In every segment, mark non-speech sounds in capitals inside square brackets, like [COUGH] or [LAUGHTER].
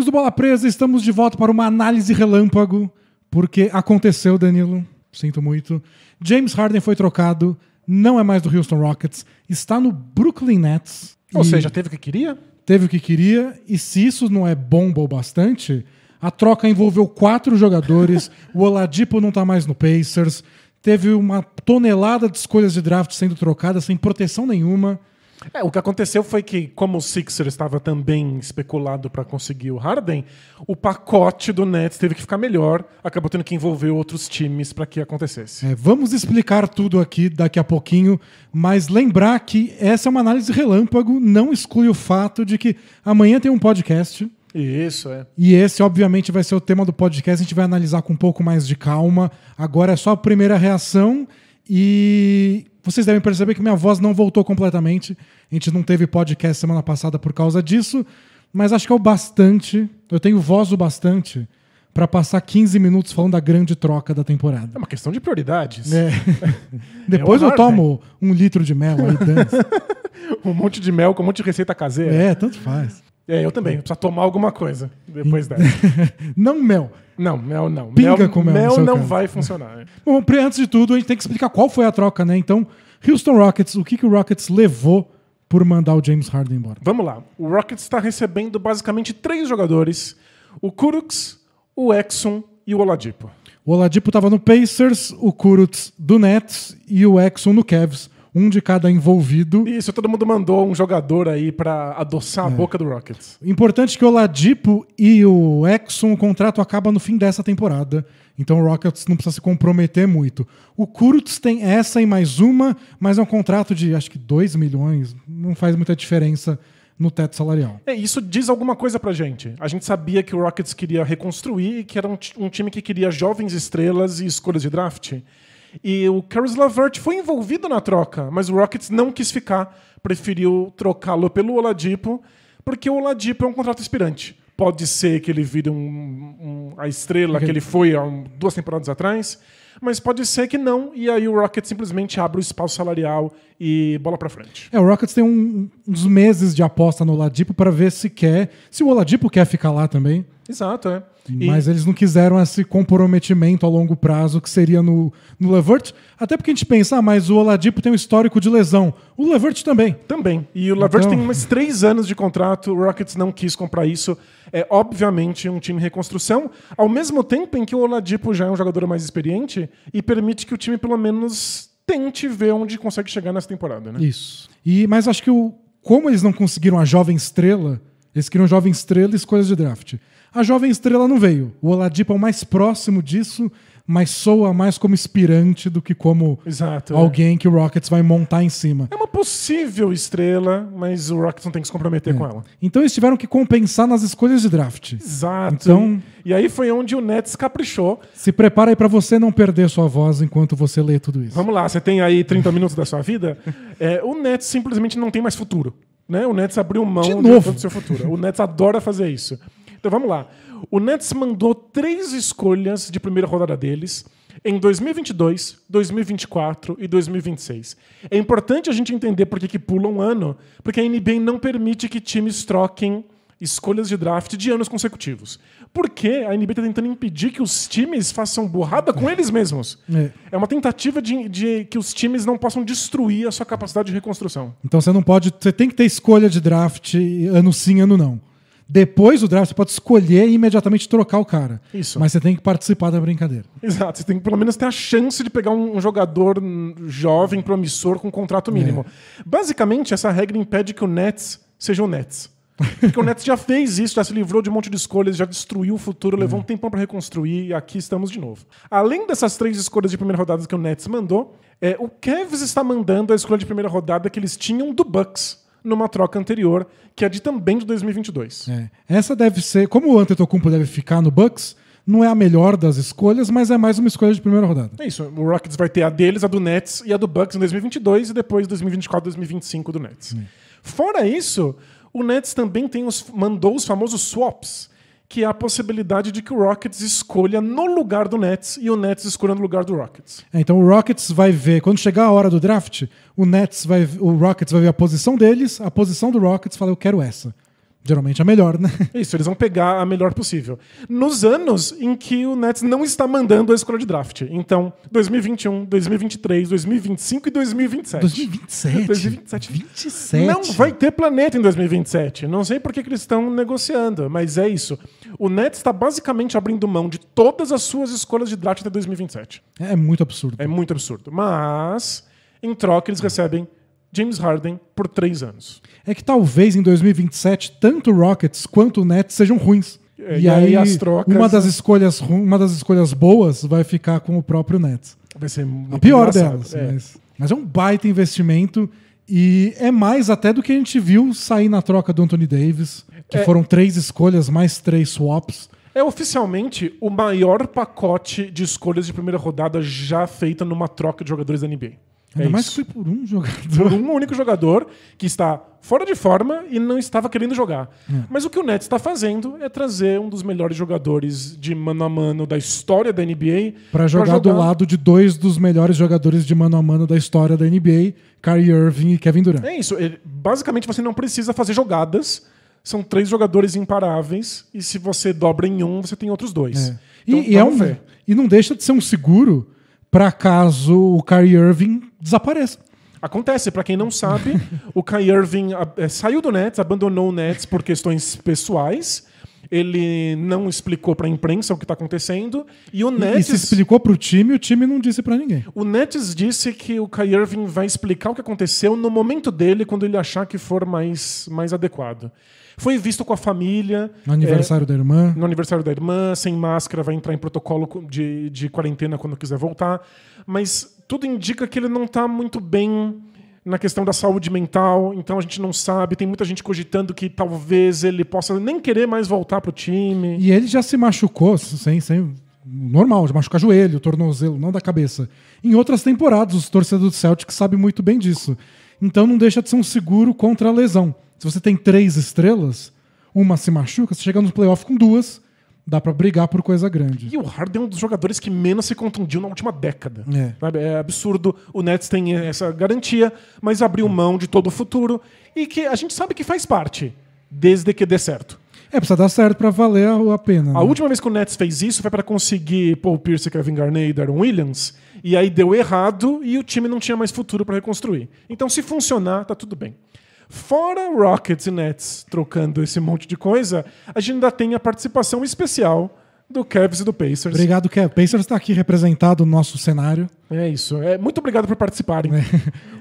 Amigos do Bola Presa, estamos de volta para uma análise relâmpago, porque aconteceu, Danilo. Sinto muito. James Harden foi trocado, não é mais do Houston Rockets, está no Brooklyn Nets. Ou seja, teve o que queria? teve o que queria, e se isso não é bomba o bastante, a troca envolveu quatro jogadores, [LAUGHS] o Oladipo não tá mais no Pacers, teve uma tonelada de escolhas de draft sendo trocadas sem proteção nenhuma. É, o que aconteceu foi que, como o Sixer estava também especulado para conseguir o Harden, o pacote do Nets teve que ficar melhor, acabou tendo que envolver outros times para que acontecesse. É, vamos explicar tudo aqui daqui a pouquinho, mas lembrar que essa é uma análise relâmpago, não exclui o fato de que amanhã tem um podcast. Isso, é. E esse, obviamente, vai ser o tema do podcast. A gente vai analisar com um pouco mais de calma. Agora é só a primeira reação. E vocês devem perceber que minha voz não voltou completamente. A gente não teve podcast semana passada por causa disso. Mas acho que é o bastante. Eu tenho voz o bastante para passar 15 minutos falando da grande troca da temporada. É uma questão de prioridades. É. [LAUGHS] Depois É eu tomo um litro de mel aí, dance. [LAUGHS] Um monte de mel com um monte de receita caseira. É, tanto faz. É, eu também. Precisa tomar alguma coisa depois dessa. [LAUGHS] Não mel. Não, mel não. Pinga mel, com mel, Mel não caso. vai funcionar. [LAUGHS] Bom, pre- antes de tudo, a gente tem que explicar qual foi a troca, né? Então, Houston Rockets, o que, que o Rockets levou por mandar o James Harden embora? Vamos lá. O Rockets está recebendo basicamente três jogadores: o Kuruks, o Exxon e o Oladipo. O Oladipo estava no Pacers, o Kurutz do Nets e o Exxon no Cavs. Um de cada envolvido. Isso, todo mundo mandou um jogador aí para adoçar É. a boca do Rockets. Importante que o Oladipo e o Exxon, o contrato acaba no fim dessa temporada. Então o Rockets não precisa se comprometer muito. O Kurtz tem essa e mais uma, mas é um contrato de acho que 2 milhões. Não faz muita diferença no teto salarial. É, isso diz alguma coisa pra gente. A gente sabia que o Rockets queria reconstruir e que era um, um time que queria jovens estrelas e escolhas de draft. E o Caris LeVert foi envolvido na troca, mas o Rockets não quis ficar, preferiu trocá-lo pelo Oladipo, porque o Oladipo é um contrato expirante. Pode ser que ele vire um- um- a estrela que ele foi há um- duas temporadas atrás, mas pode ser que não, e aí o Rockets simplesmente abre o espaço salarial e bola pra frente. É, o Rockets tem um- uns meses de aposta no Oladipo para ver se quer, se o Oladipo quer ficar lá também. Exato, é. E- Mas eles não quiseram esse comprometimento a longo prazo que seria no, no Levert. Até porque a gente pensa, ah, mas o Oladipo tem um histórico de lesão. O Levert também. Também. E o Lavert Então- tem mais três anos de contrato, o Rockets não quis comprar isso. É obviamente um time em reconstrução, ao mesmo tempo em que o Oladipo já é um jogador mais experiente e permite que o time pelo menos tente ver onde consegue chegar nessa temporada, né? Isso. E, mas acho que o, como eles não conseguiram a jovem estrela, eles queriam jovem estrela e escolhas de draft. A jovem estrela não veio. O Oladipo é o mais próximo disso, mas soa mais como inspirante do que como Exato. é. alguém que o Rockets vai montar em cima. É uma possível estrela, mas o Rockets não tem que se comprometer com ela. Então eles tiveram que compensar nas escolhas de draft. Exato. Então- E aí foi onde o Nets caprichou. Se prepara aí pra você não perder sua voz enquanto você lê tudo isso. Vamos lá, você tem aí 30 minutos da sua vida. É, o Nets simplesmente não tem mais futuro. Né? O Nets abriu mão De de novo. do seu futuro. O Nets adora fazer isso. Então vamos lá. O Nets mandou três escolhas de primeira rodada deles em 2022, 2024 e 2026. É importante a gente entender por que, que pula um ano, porque a NBA não permite que times troquem escolhas de draft de anos consecutivos. Porque a NBA está tentando impedir que os times façam burrada com eles mesmos. É. É uma tentativa de, de que os times não possam destruir a sua capacidade de reconstrução. Então você não pode. Você tem que ter escolha de draft ano sim, ano não. Depois do draft, você pode escolher e imediatamente trocar o cara. Isso. Mas você tem que participar da brincadeira. Exato, você tem que pelo menos ter a chance de pegar um, um jogador jovem, promissor, com contrato mínimo. Basicamente, essa regra impede que o Nets seja o Nets. Porque o Nets já fez isso, já se livrou de um monte de escolhas, já destruiu o futuro, levou um tempão para reconstruir e aqui estamos de novo. Além dessas três escolhas de primeira rodada que o Nets mandou, é, o Cavs está mandando a escolha de primeira rodada que eles tinham do Bucks numa troca anterior, que é de também de 2022. É. Essa deve ser. Como o Antetokounmpo deve ficar no Bucks, não é a melhor das escolhas, mas é mais uma escolha de primeira rodada. É isso, o Rockets vai ter a deles, a do Nets e a do Bucks em 2022 e depois 2024, 2025 do Nets. Fora isso, o Nets também tem os, mandou os famosos swaps, que é a possibilidade de que o Rockets escolha no lugar do Nets e o Nets escolha no lugar do Rockets. É, então o Rockets vai ver, quando chegar a hora do draft, o Nets vai, o Rockets vai ver a posição deles, a posição do Rockets fala, eu quero essa. Geralmente a melhor, né? [LAUGHS] Isso, eles vão pegar a melhor possível. Nos anos em que o Nets não está mandando a escolha de draft. Então, 2021, 2023, 2025 e 2027. 2027. 2027. 27. Não vai ter planeta em 2027. Não sei por que, que eles estão negociando, mas é isso. O Nets está basicamente abrindo mão de todas as suas escolhas de draft até 2027. É muito absurdo. É muito absurdo. Mas, em troca, eles recebem James Harden por três anos. É que talvez em 2027 tanto o Rockets quanto o Nets sejam ruins. É, e, e aí aí, as trocas- uma das escolhas uma das escolhas boas vai ficar com o próprio Nets. Vai ser A pior delas, É. mas, mas é um baita investimento e é mais até do que a gente viu sair na troca do Anthony Davis, que É. foram três escolhas mais três swaps. É oficialmente o maior pacote de escolhas de primeira rodada já feita numa troca de jogadores da NBA. Ainda é mais isso. que foi por um [LAUGHS] por jogador. um único jogador que está fora de forma e não estava querendo jogar. Hum. Mas o que o Nets está fazendo é trazer um dos melhores jogadores de mano a mano da história da NBA Pra jogar, do lado de dois dos melhores jogadores de mano a mano da história da NBA, Kyrie Irving e Kevin Durant. É isso. Basicamente você não precisa fazer jogadas. São três jogadores imparáveis e se você dobra em um, você tem outros dois. É. Então, e, e é vamos um, e não deixa de ser um seguro para caso o Kyrie Irving desapareça. Acontece, pra quem não sabe, [LAUGHS] o Kyrie Irving a- eh, saiu do Nets, abandonou o Nets por questões pessoais. Ele não explicou pra imprensa o que tá acontecendo. E o E Nets, se explicou pro time, o time não disse para ninguém. o Nets disse que o Kyrie Irving vai explicar o que aconteceu no momento dele, quando ele achar que for mais, mais adequado. Foi visto com a família. No aniversário da irmã. no aniversário da irmã, sem máscara, vai entrar em protocolo de, de quarentena quando quiser voltar. Mas tudo indica que ele não está muito bem na questão da saúde mental, então a gente não sabe. Tem muita gente cogitando que talvez ele possa nem querer mais voltar pro time. E ele já se machucou, sem, sem normal, machucar joelho, tornozelo, não da cabeça. Em outras temporadas, os torcedores do Celtic sabem muito bem disso. Então não deixa de ser um seguro contra a lesão. Se você tem três estrelas, uma se machuca, você chega no playoff com duas, dá pra brigar por coisa grande. E o Harden é um dos jogadores que menos se contundiu na última década. É. Sabe? É absurdo. O Nets tem essa garantia, mas abriu mão de todo o futuro e que a gente sabe que faz parte, desde que dê certo. É, precisa dar certo pra valer a, a pena. A né? última vez que o Nets fez isso foi para conseguir Paul Pierce, Kevin Garnett e Darren Williams, e aí deu errado e o time não tinha mais futuro para reconstruir. Então, se funcionar, tá tudo bem. Fora Rockets e Nets trocando esse monte de coisa, a gente ainda tem a participação especial do Cavs e do Pacers. Obrigado, Kev. Pacers está aqui representado no nosso cenário. É isso. É, muito obrigado por participarem.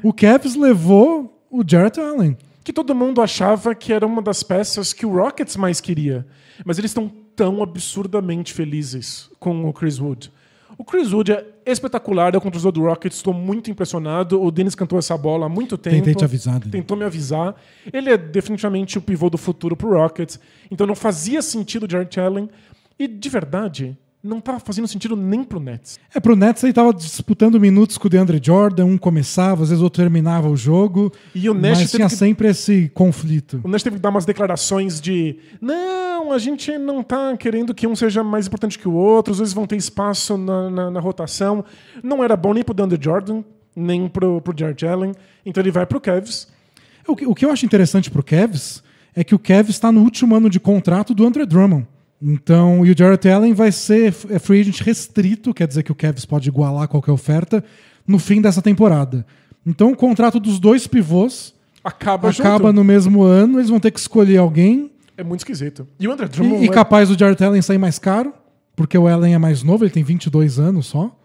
O Cavs levou o Jarrett Allen. Que todo mundo achava que era uma das peças que o Rockets mais queria. Mas eles estão tão absurdamente felizes com o Chris Wood. O Chris Wood é espetacular, é o controlador do Rockets, estou muito impressionado. O Dennis cantou essa bola há muito tempo. Tentei te avisar, Denis. Tentou me avisar. Ele é definitivamente o pivô do futuro pro Rockets. Então não fazia sentido o Jarrett Allen. E, de verdade, não estava fazendo sentido nem pro Nets. É, pro Nets ele tava disputando minutos com o DeAndre Jordan, um começava, às vezes outro terminava o jogo. E o Nash mas tinha que- sempre esse conflito. O Nash teve que dar umas declarações de não, a gente não tá querendo que um seja mais importante que o outro, às vezes vão ter espaço na, na, na rotação. Não era bom nem pro DeAndre Jordan, nem pro, pro Jared Allen. Então ele vai pro Cavs. O que, o que eu acho interessante pro Cavs é que o Cavs está no último ano de contrato do Andre Drummond. Então, e o Jarrett Allen vai ser é free agent restrito, quer dizer que o Cavs pode igualar qualquer oferta no fim dessa temporada. Então, o contrato dos dois pivôs Acaba, acaba junto. no mesmo ano, eles vão ter que escolher alguém É muito esquisito. E o André Drummond e, e é- capaz o Jarrett Allen sair mais caro, porque o Allen é mais novo, ele tem 22 anos só.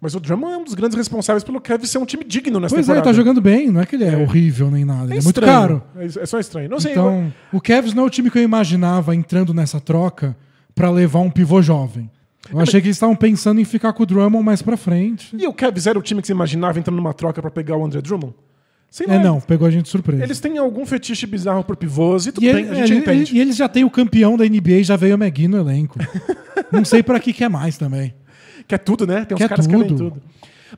Mas o Drummond é um dos grandes responsáveis pelo Cavs ser um time digno nessa Pois é, ele temporada. tá jogando bem, não é que ele é, horrível nem nada, ele é, muito caro. É, é só estranho. Não sei. Então, o Cavs não é o time que eu imaginava entrando nessa troca pra levar um pivô jovem. Eu achei que eles estavam pensando em ficar com o Drummond mais pra frente. E o Cavs era o time que você imaginava entrando numa troca pra pegar o André Drummond? Sei lá. É, não, pegou a gente de surpresa. Eles têm algum fetiche bizarro por pivôs e tudo e, bem, ele- a gente ele- entende. e eles já têm o campeão da NBA e já veio o McGee no elenco. [LAUGHS] não sei pra que quer mais também. Quer tudo, né? Tem uns Quer caras que querem tudo. tudo.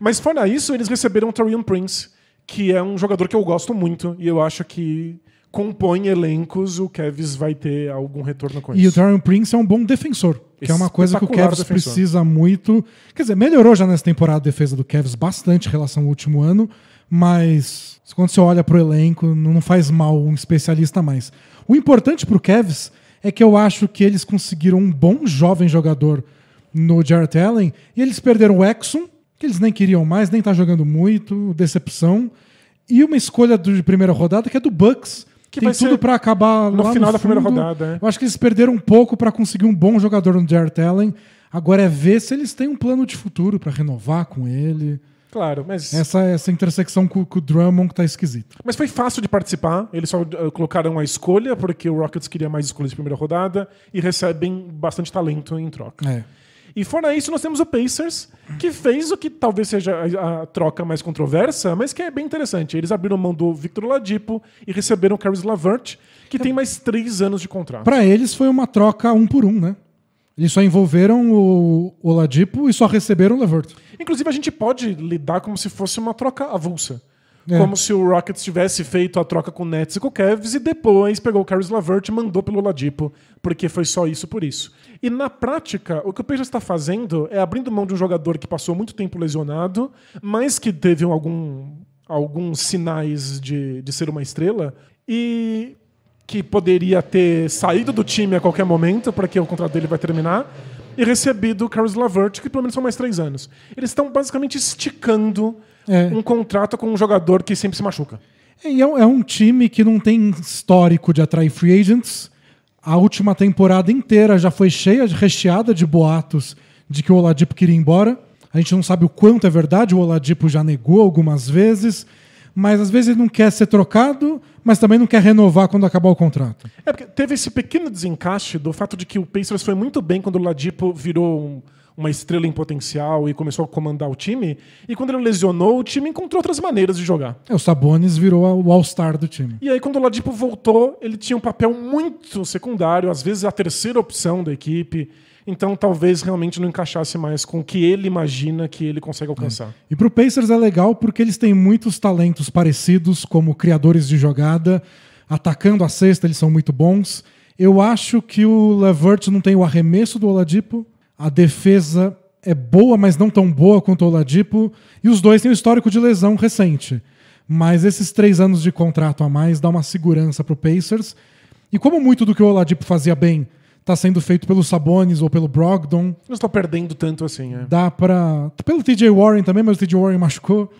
Mas fora isso, eles receberam o Torian Prince, que é um jogador que eu gosto muito e eu acho que compõe elencos, o Cavs vai ter algum retorno com E o isso. Darren Prince é um bom defensor, que é uma coisa que o defensor. precisa muito. Quer dizer, melhorou já nessa temporada a defesa do Cavs bastante em relação ao último ano, mas quando você olha pro elenco, não faz mal um especialista mais. O importante pro Cavs é que eu acho que eles conseguiram um bom jovem jogador no Jarrett Allen e eles perderam o Exxon, que eles nem queriam mais, nem tá jogando muito, decepção, e uma escolha de primeira rodada que é do Bucks, que tem tudo para acabar no final no da primeira rodada. é. Eu acho que eles perderam um pouco para conseguir um bom jogador no Jarrett Allen. Agora é ver se eles têm um plano de futuro para renovar com ele. Claro, mas, Essa, essa intersecção com, com o Drummond tá esquisito. mas foi fácil de participar. Eles só eh, colocaram a escolha, porque o Rockets queria mais escolhas de primeira rodada e recebem bastante talento em troca. É. E fora isso, nós temos o Pacers, que fez o que talvez seja a, a troca mais controversa, mas que é bem interessante. Eles abriram mão do Victor Oladipo e receberam o Caris Lavert, que tem mais três anos de contrato. Para eles foi uma troca um por um, né? Eles só envolveram o Oladipo e só receberam o Levert. Inclusive, a gente pode lidar como se fosse uma troca avulsa. É. Como se o Rockets tivesse feito a troca com o Nets e com o Cavs e depois pegou o Caris Lavert e mandou pelo Oladipo, porque foi só isso por isso. E na prática, o que o Pacers está fazendo é abrindo mão de um jogador que passou muito tempo lesionado, mas que teve algum, alguns sinais de, de ser uma estrela e que poderia ter saído do time a qualquer momento, porque o contrato dele vai terminar, e recebido o Caris Lavert, que pelo menos são mais três anos. Eles estão basicamente esticando É. um contrato com um jogador que sempre se machuca. E é, um- é um time que não tem histórico de atrair free agents. A última temporada inteira já foi cheia, recheada de boatos de que o Oladipo queria ir embora. A gente não sabe o quanto é verdade, o Oladipo já negou algumas vezes, mas às vezes ele não quer ser trocado, mas também não quer renovar quando acabar o contrato. É porque teve esse pequeno desencaixe do fato de que o Pacers foi muito bem quando o Ladipo virou um- uma estrela em potencial e começou a comandar o time. E quando ele lesionou, o time encontrou outras maneiras de jogar. É, o Sabonis virou o All-Star do time. E aí, quando o Ladipo voltou, ele tinha um papel muito secundário, às vezes a terceira opção da equipe. Então, talvez realmente não encaixasse mais com o que ele imagina que ele consegue alcançar. E pro Pacers é legal porque eles têm muitos talentos parecidos como criadores de jogada, atacando a cesta, eles são muito bons. Eu acho que o Levert não tem o arremesso do Oladipo, a defesa é boa, mas não tão boa quanto o Oladipo, e os dois têm um histórico de lesão recente. Mas esses três anos de contrato a mais dá uma segurança pro Pacers. E como muito do que o Oladipo fazia bem está sendo feito pelo Sabonis ou pelo Brogdon, Não estou perdendo tanto assim. É. dá pra. Pelo TJ Warren também, mas o TJ Warren machucou.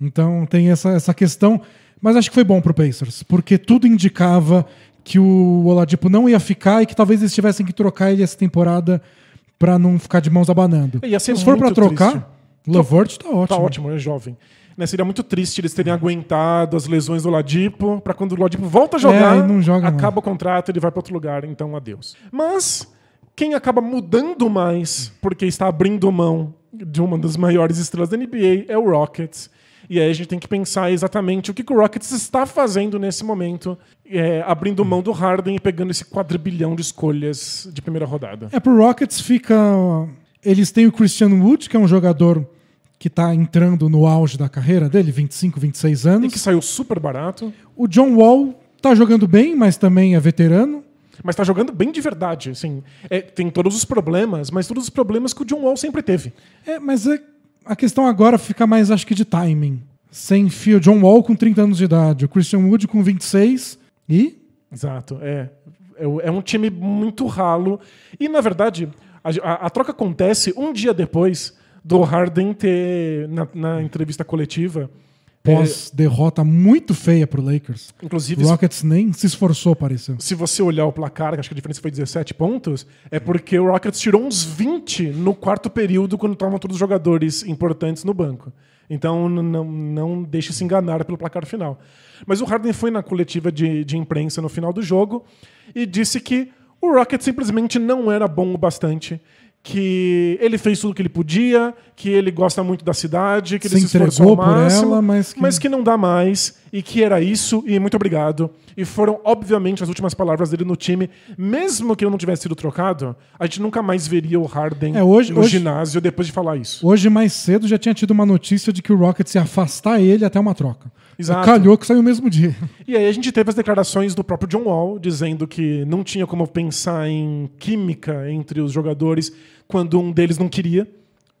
Então tem essa, essa questão. Mas acho que foi bom pro Pacers, porque tudo indicava que o Oladipo não ia ficar e que talvez eles tivessem que trocar ele essa temporada pra não ficar de mãos abanando. Ser Se for pra muito trocar, triste. Levert tá ótimo. Tá ótimo, é jovem. Né, seria muito triste eles terem aguentado as lesões do Ladipo, pra quando o Ladipo volta a jogar, É, aí não joga acaba o contrato, ele vai pra outro lugar, então adeus. Mas quem acaba mudando mais, porque está abrindo mão de uma das maiores estrelas da NBA, é o Rockets. E aí a gente tem que pensar exatamente o que, que o Rockets está fazendo nesse momento, é, abrindo mão do Harden e pegando esse quadrilhão de escolhas de primeira rodada. É, pro Rockets fica. Eles têm o Christian Wood, que é um jogador que tá entrando no auge da carreira dele, 25, 26 E anos. que saiu super barato, O John Wall tá jogando bem, mas também é veterano. mas tá jogando bem de verdade. Assim, É, tem todos os problemas, mas todos os problemas que o John Wall sempre teve. É, mas é- a questão agora fica mais, acho que, de timing. Sem fio, John Wall com 30 anos de idade, o Christian Wood com 26 e. Exato. É, é, é um time muito ralo. E, na verdade, a, a- a troca acontece um dia depois do Harden ter, na, na entrevista coletiva, Pós-derrota muito feia pro Lakers. inclusive, O Rockets nem se esforçou, pareceu. se você olhar o placar, acho que a diferença foi 17 pontos, é porque o Rockets tirou uns 20 no quarto período quando estavam todos os jogadores importantes no banco. Então não, não deixe se enganar pelo placar final. Mas o Harden foi na coletiva de, de imprensa no final do jogo e disse que o Rockets simplesmente não era bom o bastante. Que ele fez tudo o que ele podia, que ele gosta muito da cidade, que ele Se se esforçou ao entregou por máximo, ela, mas que- mas que não dá mais e que era isso e muito obrigado. E foram, obviamente, as últimas palavras dele no time. Mesmo que ele não tivesse sido trocado, a gente nunca mais veria o Harden É, hoje- no hoje- ginásio depois de falar isso. Hoje, mais cedo, já tinha tido uma notícia de que o Rockets ia afastar ele até uma troca. Exato. Calhou que saiu o mesmo dia. E aí a gente teve as declarações do próprio John Wall dizendo que não tinha como pensar em química entre os jogadores quando um deles não queria.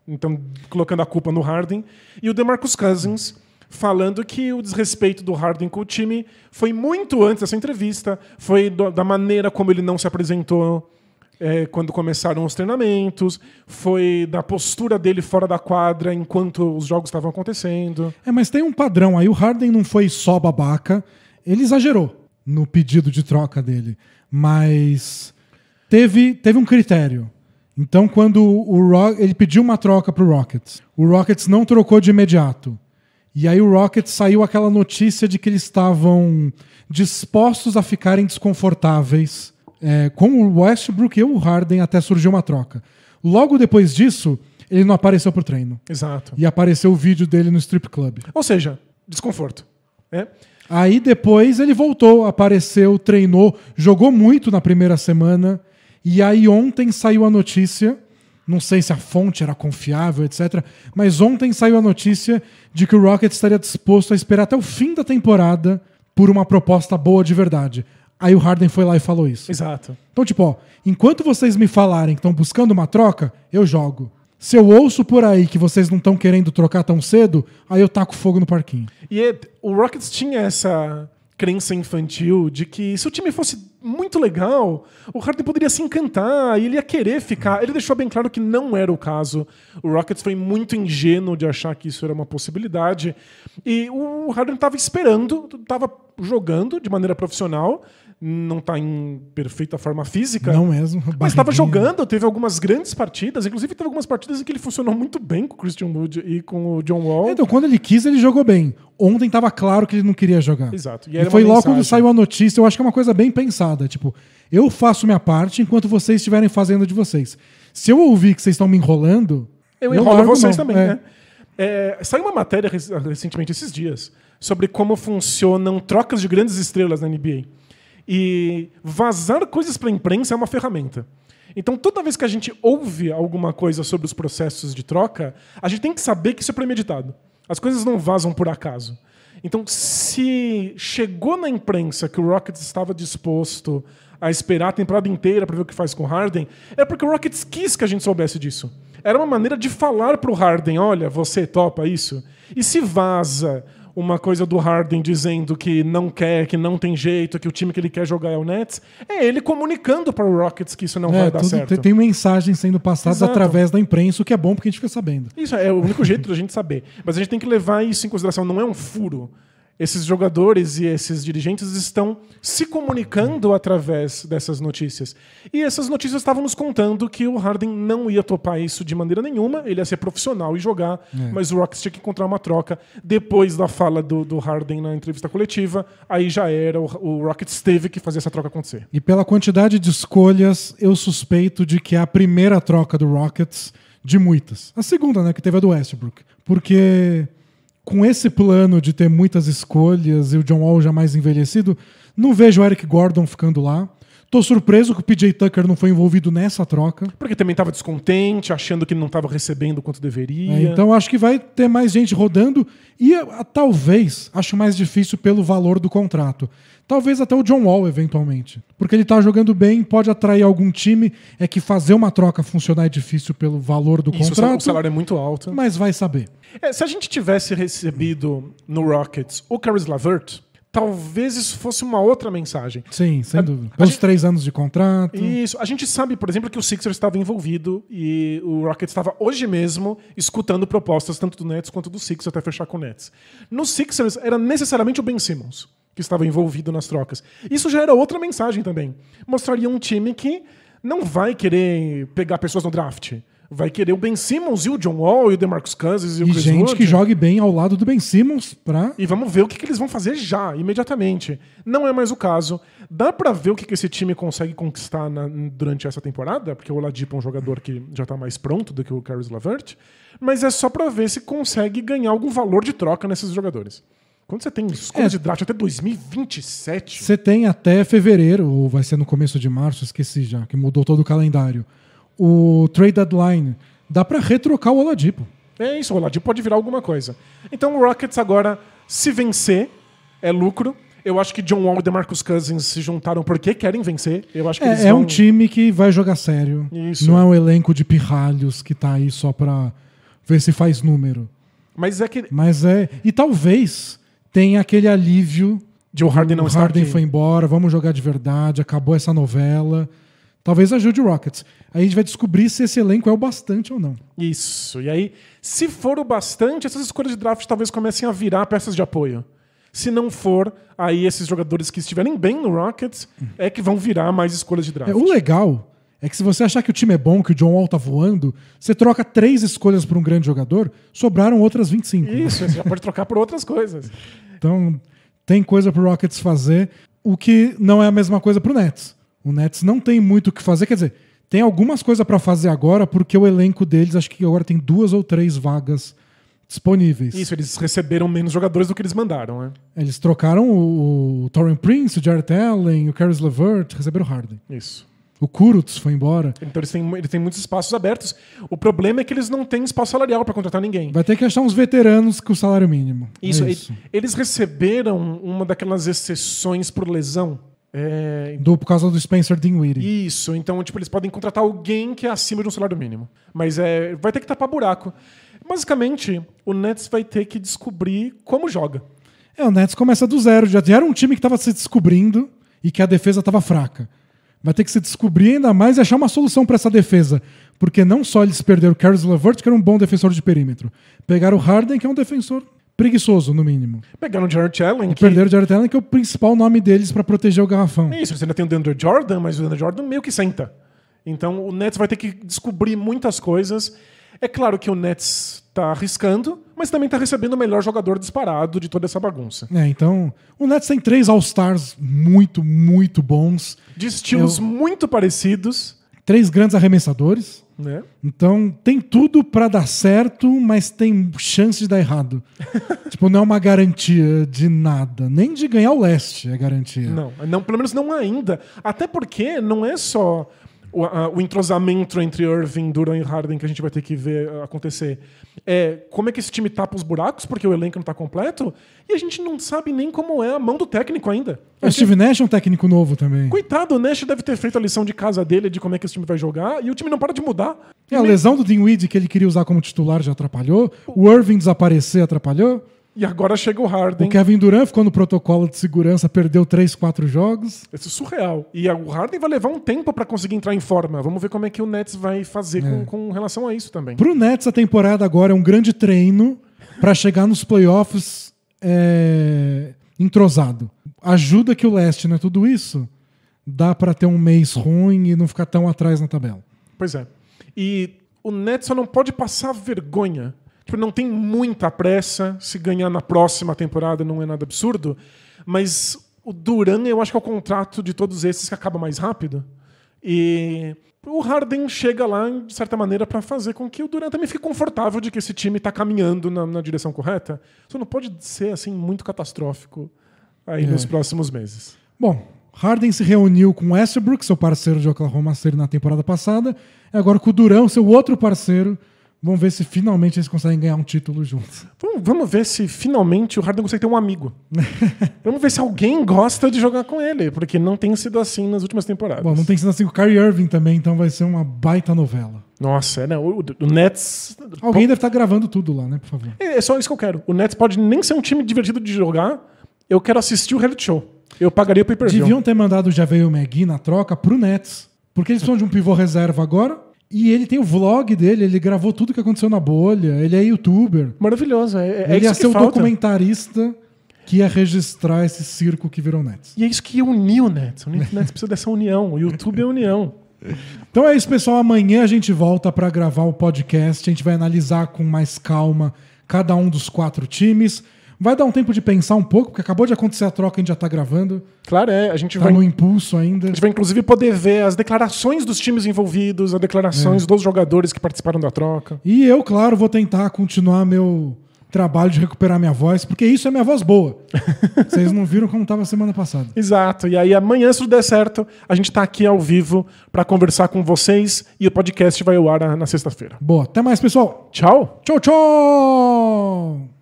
Então, colocando a culpa no Harden. E o DeMarcus Cousins falando que o desrespeito do Harden com o time foi muito antes dessa entrevista, foi da maneira como ele não se apresentou é, quando começaram os treinamentos, foi da postura dele fora da quadra enquanto os jogos estavam acontecendo. É, mas tem um padrão aí. O Harden não foi só babaca, ele exagerou no pedido de troca dele. Mas teve, teve um critério. Então, quando o ele pediu uma troca pro Rockets, o Rockets não trocou de imediato. E aí o Rockets saiu aquela notícia de que eles estavam dispostos a ficarem desconfortáveis é, com o Westbrook e o Harden até surgir uma troca. Logo depois disso, ele não apareceu pro treino. Exato. E apareceu o vídeo dele no strip club. Ou seja, desconforto. né? Aí depois ele voltou, apareceu, treinou, jogou muito na primeira semana. E aí ontem saiu a notícia, não sei se a fonte era confiável, etc. Mas ontem saiu a notícia de que o Rocket estaria disposto a esperar até o fim da temporada por uma proposta boa de verdade. Aí o Harden foi lá e falou isso. Exato. Então, tipo, ó, enquanto vocês me falarem que estão buscando uma troca, eu jogo. Se eu ouço por aí que vocês não estão querendo trocar tão cedo, aí eu taco fogo no parquinho. E é- o Rockets tinha essa crença infantil de que se o time fosse muito legal, o Harden poderia se encantar e ele ia querer ficar. Ele deixou bem claro que não era o caso. O Rockets foi muito ingênuo de achar que isso era uma possibilidade. E o Harden estava esperando, estava jogando de maneira profissional, não está em perfeita forma física. Não mesmo. Mas estava jogando, teve algumas grandes partidas, inclusive teve algumas partidas em que ele funcionou muito bem com o Christian Wood e com o John Wall. Então, quando ele quis, ele jogou bem. Ontem tava claro que ele não queria jogar. Exato. E E, foi logo mensagem. quando saiu a notícia, eu acho que é uma coisa bem pensada. Tipo, eu faço minha parte enquanto vocês estiverem fazendo de vocês. Se eu ouvir que vocês estão me enrolando. Eu enrolo largo vocês mão. também, É. né? É, saiu uma matéria rec- recentemente, esses dias, sobre como funcionam trocas de grandes estrelas na NBA. E vazar coisas para a imprensa é uma ferramenta. Então, toda vez que a gente ouve alguma coisa sobre os processos de troca, a gente tem que saber que isso é premeditado. As coisas não vazam por acaso. Então, se chegou na imprensa que o Rockets estava disposto a esperar a temporada inteira para ver o que faz com o Harden, é porque o Rockets quis que a gente soubesse disso. Era uma maneira de falar pro Harden, olha, você topa isso? E se vaza uma coisa do Harden dizendo que não quer, que não tem jeito, que o time que ele quer jogar é o Nets, é ele comunicando para o Rockets que isso não É, vai dar certo. tem, tem mensagens sendo passadas Exato. através da imprensa, o que é bom porque a gente fica sabendo. Isso é o único jeito da gente saber. Mas a gente tem que levar isso em consideração. Não é um furo. Esses jogadores e esses dirigentes estão se comunicando através dessas notícias. E essas notícias estavam nos contando que o Harden não ia topar isso de maneira nenhuma, ele ia ser profissional e jogar, mas o Rockets tinha que encontrar uma troca. Depois da fala do, do Harden na entrevista coletiva, aí já era, o, o Rockets teve que fazer essa troca acontecer. E pela quantidade de escolhas, eu suspeito de que é a primeira troca do Rockets de muitas. A segunda, né, que teve a do Westbrook. Porque com esse plano de ter muitas escolhas e o John Wall já mais envelhecido, não vejo o Eric Gordon ficando lá. Tô surpreso que o PJ Tucker não foi envolvido nessa troca. Porque também estava descontente, achando que não estava recebendo o quanto deveria. É, então acho que vai ter mais gente rodando e ah, talvez acho mais difícil pelo valor do contrato. Talvez até o John Wall eventualmente, porque ele tá jogando bem, pode atrair algum time. É que fazer uma troca funcionar é difícil pelo valor do Isso, o contrato, salário é muito alto. mas vai saber. É, se a gente tivesse recebido no Rockets o Caris LaVert, talvez isso fosse uma outra mensagem. Sim, sem A- dúvida. Pelos gente- três anos de contrato. Isso. A gente sabe, por exemplo, que o Sixers estava envolvido e o Rockets estava hoje mesmo escutando propostas tanto do Nets quanto do Sixers até fechar com o Nets. No Sixers era necessariamente o Ben Simmons que estava envolvido nas trocas. Isso já era outra mensagem também. Mostraria um time que não vai querer pegar pessoas no draft. Vai querer o Ben Simmons e o John Wall e o DeMarcus Cousins e, o E Chris gente Wood. que jogue bem ao lado do Ben Simmons pra. E vamos ver o que, que eles vão fazer já, imediatamente. Não é mais o caso. Dá pra ver o que, que esse time consegue conquistar na- durante essa temporada, porque o Oladipo é um jogador que já tá mais pronto do que o Caris LaVert, mas é só pra ver se consegue ganhar algum valor de troca nesses jogadores. Quando você tem escolhas É. de draft até 2027, Você tem até fevereiro, ou vai ser no começo de março, esqueci já, que mudou todo o calendário. O trade deadline. Dá pra retrocar o Oladipo. é isso, o Oladipo pode virar alguma coisa. Então o Rockets agora, se vencer, é lucro. Eu acho que John Wall e DeMarcus Cousins se juntaram porque querem vencer. Eu acho que eles É, é vão... um time que vai jogar sério. Isso. Não é um elenco de pirralhos que tá aí só pra ver se faz número. Mas é que Mas é. E talvez tenha aquele alívio. de o Harden não o estar Harden aqui. foi embora, vamos jogar de verdade, acabou essa novela. Talvez ajude o Rockets. Aí a gente vai descobrir se esse elenco é o bastante ou não. Isso. E aí, se for o bastante, essas escolhas de draft talvez comecem a virar peças de apoio. Se não for, aí esses jogadores que estiverem bem no Rockets é que vão virar mais escolhas de draft. É, o legal é que se você achar que o time é bom, que o John Wall tá voando, você troca três escolhas por um grande jogador, sobraram outras 25. Isso, você já pode trocar por outras coisas. Então, tem coisa pro Rockets fazer, o que não é a mesma coisa pro Nets. O Nets não tem muito o que fazer, quer dizer, tem algumas coisas pra fazer agora, porque o elenco deles, acho que agora tem duas ou três vagas disponíveis. Isso, eles receberam menos jogadores do que eles mandaram, né? Eles trocaram o, o Torrent Prince, o Jarrett Allen, o Caris LeVert, receberam o Harden. Isso. O Kurutz foi embora. Então eles têm, eles têm muitos espaços abertos. O problema é que eles não têm espaço salarial para contratar ninguém. Vai ter que achar uns veteranos com o salário mínimo. É Isso, isso. e- Eles receberam uma daquelas exceções por lesão. É, Do, por causa do Spencer Dinwiddie. Isso, então, tipo, eles podem contratar alguém que é acima de um salário mínimo. Mas é, vai ter que tapar buraco. Basicamente, o Nets vai ter que descobrir como joga. É, o Nets começa do zero. Já era um time que estava se descobrindo e que a defesa estava fraca. Vai ter que se descobrir ainda mais e achar uma solução para essa defesa. Porque não só eles perderam o Caris LeVert, que era um bom defensor de perímetro. Pegaram o Harden, que é um defensor preguiçoso, no mínimo. Pegaram o Jared Allen, E que... perderam o Jared Allen, que é o principal nome deles para proteger o garrafão. Isso, você ainda tem o DeAndre Jordan, mas o DeAndre Jordan meio que senta. Então o Nets vai ter que descobrir muitas coisas. É claro que o Nets tá arriscando, mas também tá recebendo o melhor jogador disparado de toda essa bagunça. É, então, o Nets tem três All-Stars muito, muito bons. De estilos Eu- muito parecidos, Três grandes arremessadores. né? Então tem tudo pra dar certo, mas tem chance de dar errado. [LAUGHS] tipo, não é uma garantia de nada. Nem de ganhar o leste é garantia. Não, não, pelo menos não ainda. Até porque não é só o, a- o entrosamento entre Irving, Duran e Harden que a gente vai ter que ver uh, acontecer. É como é que esse time tapa os buracos, porque o elenco não tá completo, e a gente não sabe nem como é a mão do técnico ainda. O Steve Nash é um técnico novo também. Coitado, o Nash deve ter feito a lição de casa dele de como é que esse time vai jogar, e o time não para de mudar. É, a lesão do Dinwiddie que ele queria usar como titular já atrapalhou. O Irving desaparecer atrapalhou. E agora chega o Harden. O Kevin Durant ficou no protocolo de segurança, perdeu três, quatro jogos. Isso é surreal. E o Harden vai levar um tempo pra conseguir entrar em forma. Vamos ver como é que o Nets vai fazer com, com relação a isso também. Pro Nets, a temporada agora é um grande treino pra chegar nos playoffs é, entrosado. Ajuda que o leste não é tudo isso. Dá pra ter um mês ruim e não ficar tão atrás na tabela. Pois é. E o Nets só não pode passar vergonha. Tipo, não tem muita pressa. Se ganhar na próxima temporada não é nada absurdo. Mas o Duran, eu acho que é o contrato de todos esses que acaba mais rápido. E o Harden chega lá, de certa maneira, para fazer com que o Duran também fique confortável de que esse time está caminhando na, na direção correta. Isso não pode ser assim muito catastrófico aí nos próximos meses. Bom, Harden se reuniu com Westbrook, seu parceiro de Oklahoma City na temporada passada, agora com o Durão, seu outro parceiro. Vamos ver se finalmente eles conseguem ganhar um título juntos. Vamos, vamos ver se finalmente o Harden consegue ter um amigo. [LAUGHS] vamos ver se alguém gosta de jogar com ele, porque não tem sido assim nas últimas temporadas. Bom, não tem sido assim com o Kyrie Irving também, então vai ser uma baita novela. Nossa, é, não, o, o Nets. Alguém deve estar gravando tudo lá, né, por favor. É, é só isso que eu quero. O Nets pode nem ser um time divertido de jogar. Eu quero assistir o reality show. Eu pagaria o pay-per-view. Deviam ter mandado o Javel McGee na troca pro Nets, porque eles precisam de um pivô reserva agora, e ele tem o vlog dele, ele gravou tudo que aconteceu na bolha, ele é youtuber. Maravilhoso. É, é ele ia ser o documentarista que ia registrar esse circo que virou Nets. E é isso que uniu o Nets. O Nets [LAUGHS] precisa dessa união. O YouTube é união. Então é isso, pessoal. Amanhã a gente volta para gravar o podcast. A gente vai analisar com mais calma cada um dos quatro times. Vai dar um tempo de pensar um pouco, porque acabou de acontecer a troca, a gente já tá gravando. Claro, é. A gente Tá vai. no impulso ainda. A gente vai inclusive poder ver as declarações dos times envolvidos, as declarações É. dos jogadores que participaram da troca. E eu, claro, vou tentar continuar meu trabalho de recuperar minha voz, porque isso é minha voz boa. [LAUGHS] Vocês não viram como tava semana passada. Exato. E aí amanhã, se tudo der certo, a gente tá aqui ao vivo para conversar com vocês e o podcast vai ao ar na- na sexta-feira. Boa. Até mais, pessoal. Tchau! Tchau, tchau!